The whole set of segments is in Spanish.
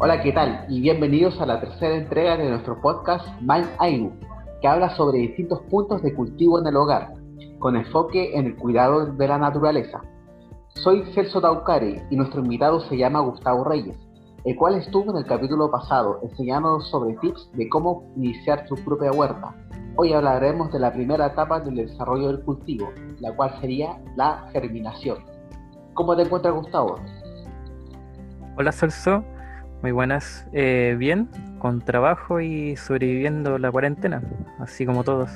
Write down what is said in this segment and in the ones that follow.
Hola, ¿qué tal? Y bienvenidos a la tercera entrega de nuestro podcast Mind Ainu, que habla sobre distintos puntos de cultivo en el hogar, con enfoque en el cuidado de la naturaleza. Soy Celso Taucari y nuestro invitado se llama Gustavo Reyes, el cual estuvo en el capítulo pasado enseñándonos sobre tips de cómo iniciar su propia huerta. Hoy hablaremos de la primera etapa del desarrollo del cultivo, la cual sería la germinación. ¿Cómo te encuentras, Gustavo? Hola, Celso. Muy buenas. Eh, bien, con trabajo y sobreviviendo la cuarentena, así como todos.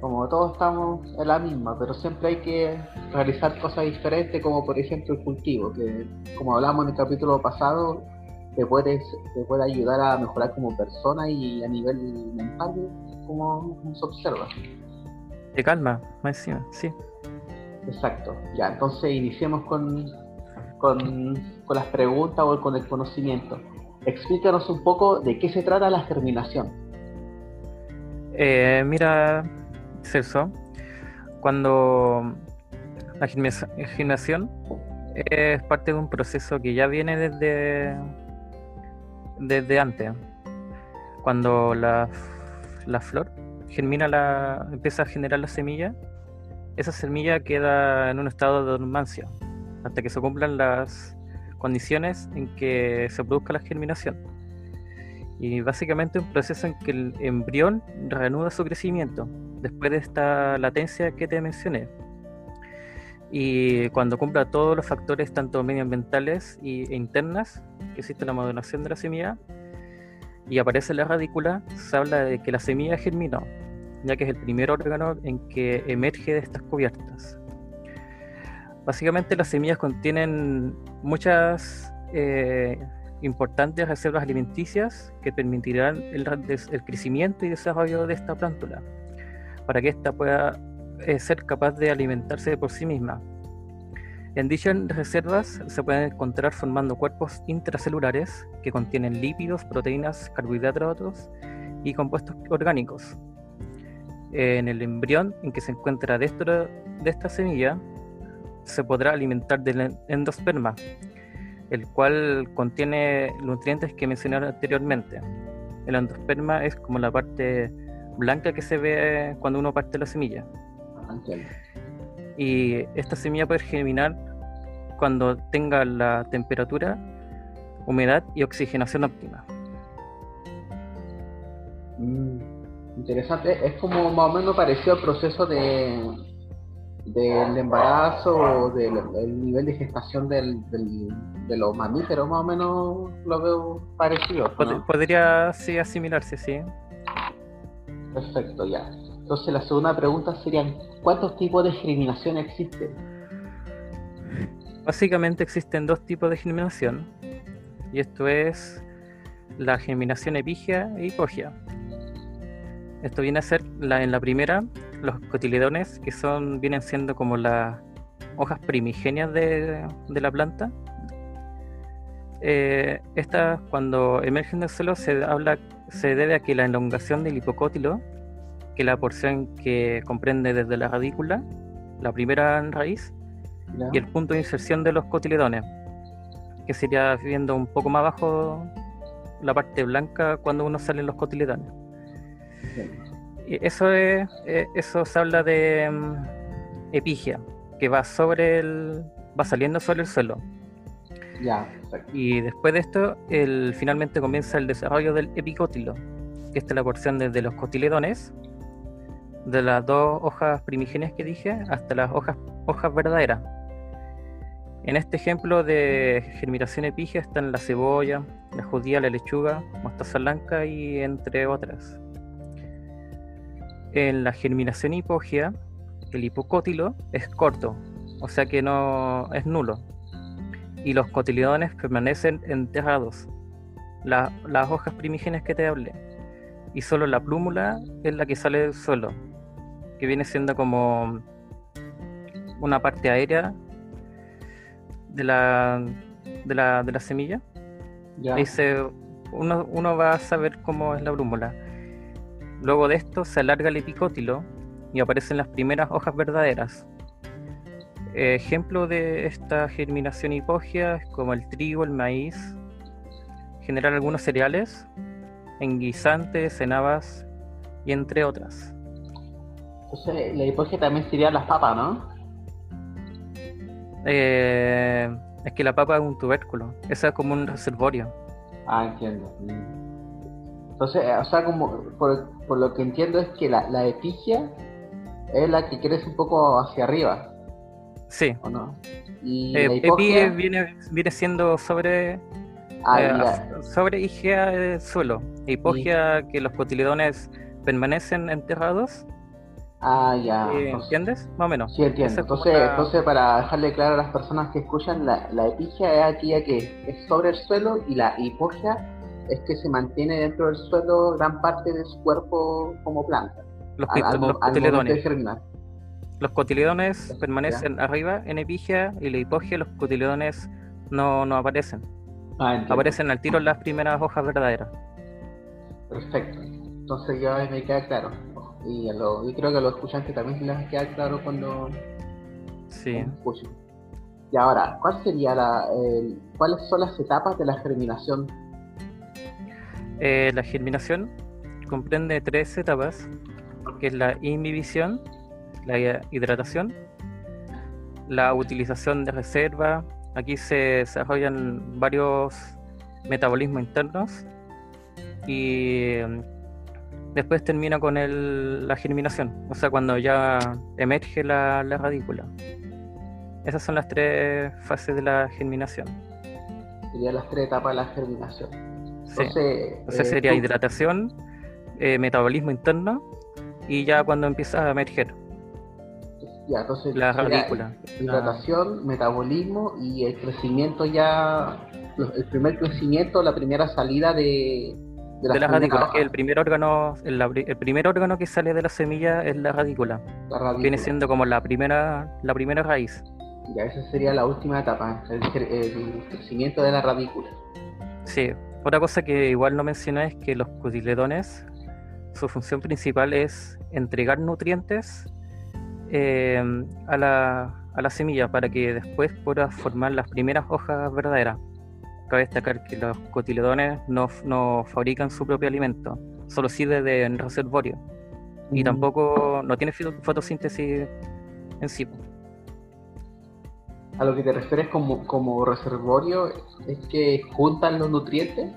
Como todos estamos en la misma, pero siempre hay que realizar cosas diferentes, como por ejemplo el cultivo, que como hablamos en el capítulo pasado, te, puedes, te puede ayudar a mejorar como persona y a nivel mental, como, se observa. De calma, más encima, sí. Exacto. Ya, entonces iniciemos con, con, las preguntas o con el conocimiento. Explícanos un poco de qué se trata la germinación. Eh, mira, Celso, cuando la germinación es parte de un proceso que ya viene desde, desde antes. Cuando la, la flor germina la, empieza a generar la semilla, esa semilla queda en un estado de dormancia hasta que se cumplan las condiciones en que se produzca la germinación. Y básicamente un proceso en que el embrión reanuda su crecimiento después de esta latencia que te mencioné. Y cuando cumpla todos los factores, tanto medioambientales e internas, que existe la maduración de la semilla, y aparece la radícula, se habla de que la semilla germinó, ya que es el primer órgano en que emerge de estas cubiertas. Básicamente las semillas contienen muchas eh, importantes reservas alimenticias que permitirán el, crecimiento y desarrollo de esta plántula, para que ésta pueda eh, ser capaz de alimentarse por sí misma. En dichas reservas se pueden encontrar formando cuerpos intracelulares que contienen lípidos, proteínas, carbohidratos y compuestos orgánicos. En el embrión en que se encuentra dentro de esta semilla se podrá alimentar del endosperma, el cual contiene nutrientes que mencioné anteriormente. El endosperma es como la parte blanca que se ve cuando uno parte la semilla. Y esta semilla puede germinar cuando tenga la temperatura, humedad y oxigenación óptima. Mm, interesante, es como más o menos parecido al proceso de, del embarazo o del nivel de gestación del, de los mamíferos, más o menos lo veo parecido. Podría sí asimilarse, sí. Perfecto, ya. Entonces la segunda pregunta sería, ¿cuántos tipos de germinación existen? Básicamente existen dos tipos de germinación, y esto es la germinación epígea e hipogia. Esto viene a ser la, en la primera, los cotiledones, que son, vienen siendo como las hojas primigenias de, la planta. Eh, estas, cuando emergen del suelo, se, habla, se debe a que la elongación del hipocótilo, que es la porción que comprende desde la radícula, la primera raíz, y el punto de inserción de los cotiledones, que sería viendo un poco más abajo la parte blanca cuando uno sale en los cotiledones eso es, eh, eso se habla de mm, epigia, que va sobre el, va saliendo sobre el suelo. Ya, y después de esto, el, finalmente comienza el desarrollo del epicótilo, que esta es la porción desde los cotiledones, de las dos hojas primigenias que dije, hasta las hojas, hojas verdaderas. En este ejemplo de germinación epigia están la cebolla, la judía, la lechuga, mostaza blanca y entre otras. En la germinación hipogea, el hipocótilo es corto, o sea que no es nulo, y los cotiledones permanecen enterrados, las hojas primigenias que te hablé, y solo la plúmula es la que sale del suelo, que viene siendo como una parte aérea de la, de la, de la semilla. Ahí uno, uno va a saber cómo es la plúmula Luego de esto se alarga el epicótilo y aparecen las primeras hojas verdaderas. Ejemplo de esta germinación hipógea es como el trigo, el maíz, generar algunos cereales en guisantes, en habas y entre otras. Entonces, la hipogia también sería las papas, ¿no? Eh, es que la papa es un tubérculo, esa es como un reservorio. Ah, entiendo. Entonces, o sea, como por, por lo que entiendo es que la, la epigia es la que crece un poco hacia arriba. Sí. ¿O no? Y eh, la hipogia... viene, viene siendo sobre ah, eh, sobre Igea del suelo. Hipogia que los cotiledones permanecen enterrados. Ah, ya. Eh, ¿Entiendes? Más o menos. Sí, entiendo. Entonces, entonces, para dejarle claro a las personas que escuchan, la, la epigia es aquella que es sobre el suelo y la hipogia es que se mantiene dentro del suelo gran parte de su cuerpo como planta. Los, cotiledones. Los cotiledones permanecen arriba en epigia y la hipogia, los cotiledones no, no aparecen. Ah, aparecen al tiro las primeras hojas verdaderas. Perfecto. Entonces ya me queda claro. Y yo creo que a los escuchantes también les queda claro cuando, sí. Y ahora, ¿cuál sería la, ¿cuáles son las etapas de la germinación eh, la germinación comprende tres etapas, que es la inhibición, la hidratación, la utilización de reserva. Aquí se desarrollan varios metabolismos internos y mm, después termina con la germinación, o sea, cuando ya emerge la, la radícula. Esas son las tres fases de la germinación. Serían las tres etapas de la germinación. Entonces, eh, sería hidratación, eh, metabolismo interno y ya cuando empieza a emerger. Ya, entonces la radícula. Hidratación, metabolismo y el crecimiento ya, el primer crecimiento, la primera salida de, de la, radícula, que el primer órgano, el, primer órgano que sale de la semilla es la radícula. Viene siendo como la primera, la primera raíz. Ya, esa sería la última etapa, el, el crecimiento de la radícula. Sí, otra cosa que igual no mencioné es que los cotiledones, su función principal es entregar nutrientes eh, a, la, a, la, semilla para que después pueda formar las primeras hojas verdaderas. Cabe destacar que los cotiledones no, no fabrican su propio alimento, solo sirve de reservorio. Y mm. tampoco no tiene fotosíntesis en sí a lo que te refieres como, como reservorio es que juntan los nutrientes.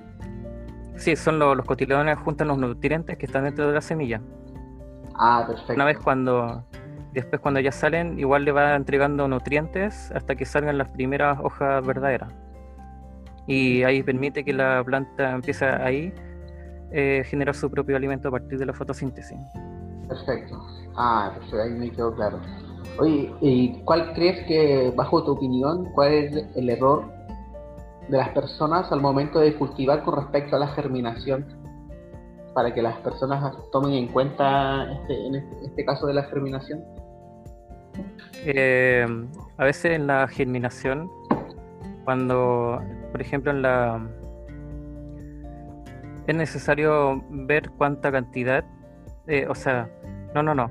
Sí, son los, los cotiledones juntan los nutrientes que están dentro de la semilla. Ah, perfecto. Una vez cuando, después cuando ya salen, igual le va entregando nutrientes hasta que salgan las primeras hojas verdaderas. Y ahí permite que la planta empiece ahí eh, generar su propio alimento a partir de la fotosíntesis. Perfecto. Ah, pues ahí me quedó claro. Oye, ¿y cuál crees que, bajo tu opinión, cuál es el error de las personas al momento de cultivar con respecto a la germinación? Para que las personas tomen en cuenta este, en este, este caso de la germinación. Eh, a veces en la germinación, cuando, por ejemplo, en la es necesario ver cuánta cantidad, eh, o sea, no, no, no,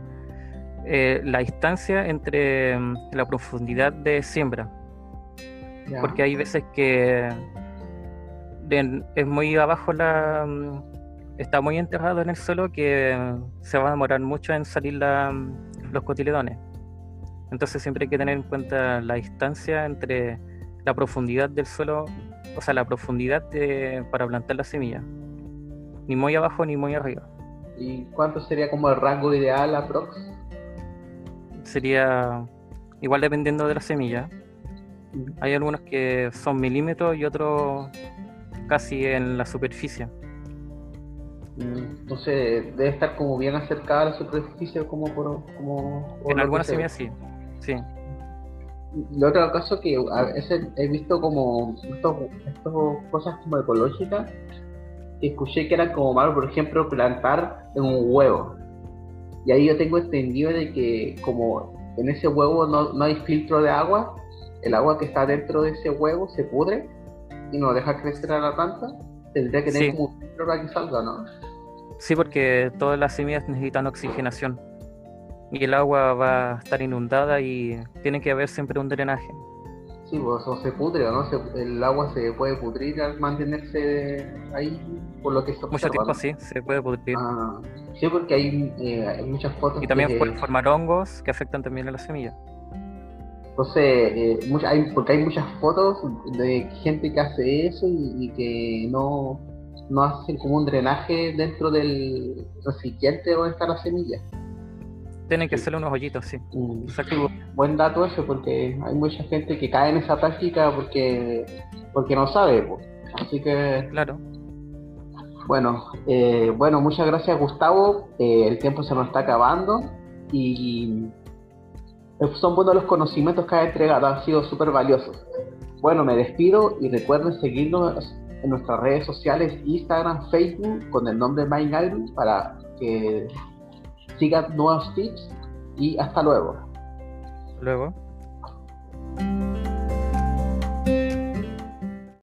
eh, la distancia entre mm, la profundidad de siembra. Porque hay veces que es muy abajo la mm, está muy enterrado en el suelo que se va a demorar mucho en salir mm, los cotiledones. Entonces siempre hay que tener en cuenta la distancia entre la profundidad del suelo, o sea, la profundidad para plantar la semilla. Ni muy abajo ni muy arriba. ¿Y cuánto sería como el rango ideal aprox? Sería igual dependiendo de la semilla. Hay algunos que son milímetros y otros casi en la superficie. Mm, entonces debe estar como bien acercada a la superficie como por... Como, en algunas semillas sí, sí. Y otro caso que a veces he visto como estos, cosas como ecológicas escuché que eran como malo, por ejemplo, plantar en un huevo. Y ahí yo tengo entendido de que como en ese huevo no, no hay filtro de agua, el agua que está dentro de ese huevo se pudre y no deja crecer a la planta, tendría que tener como un filtro para que salga, ¿no? Sí, porque todas las semillas necesitan oxigenación y el agua va a estar inundada y tiene que haber siempre un drenaje. Sí, pues, o se pudre, ¿no? el agua se puede pudrir al mantenerse ahí, por lo que se Mucho tiempo sí, se puede pudrir. Ah, sí, porque hay, eh, muchas fotos. Y también puede formar hongos que afectan también a la semilla. Entonces, eh, hay, porque hay muchas fotos de gente que hace eso y, que no, no hacen como un drenaje dentro del recipiente donde está la semilla. Tienen que hacerle unos hoyitos, sí. Mm, buen dato eso, porque hay mucha gente que cae en esa práctica porque, porque no sabe. Así que. Claro. Bueno, eh, bueno, muchas gracias Gustavo. Eh, el tiempo se nos está acabando y son buenos los conocimientos que has entregado, han sido súper valiosos. Bueno, me despido y recuerden seguirnos en nuestras redes sociales, Instagram, Facebook, con el nombre Mind para que sigan nuevos tips y hasta luego. Luego.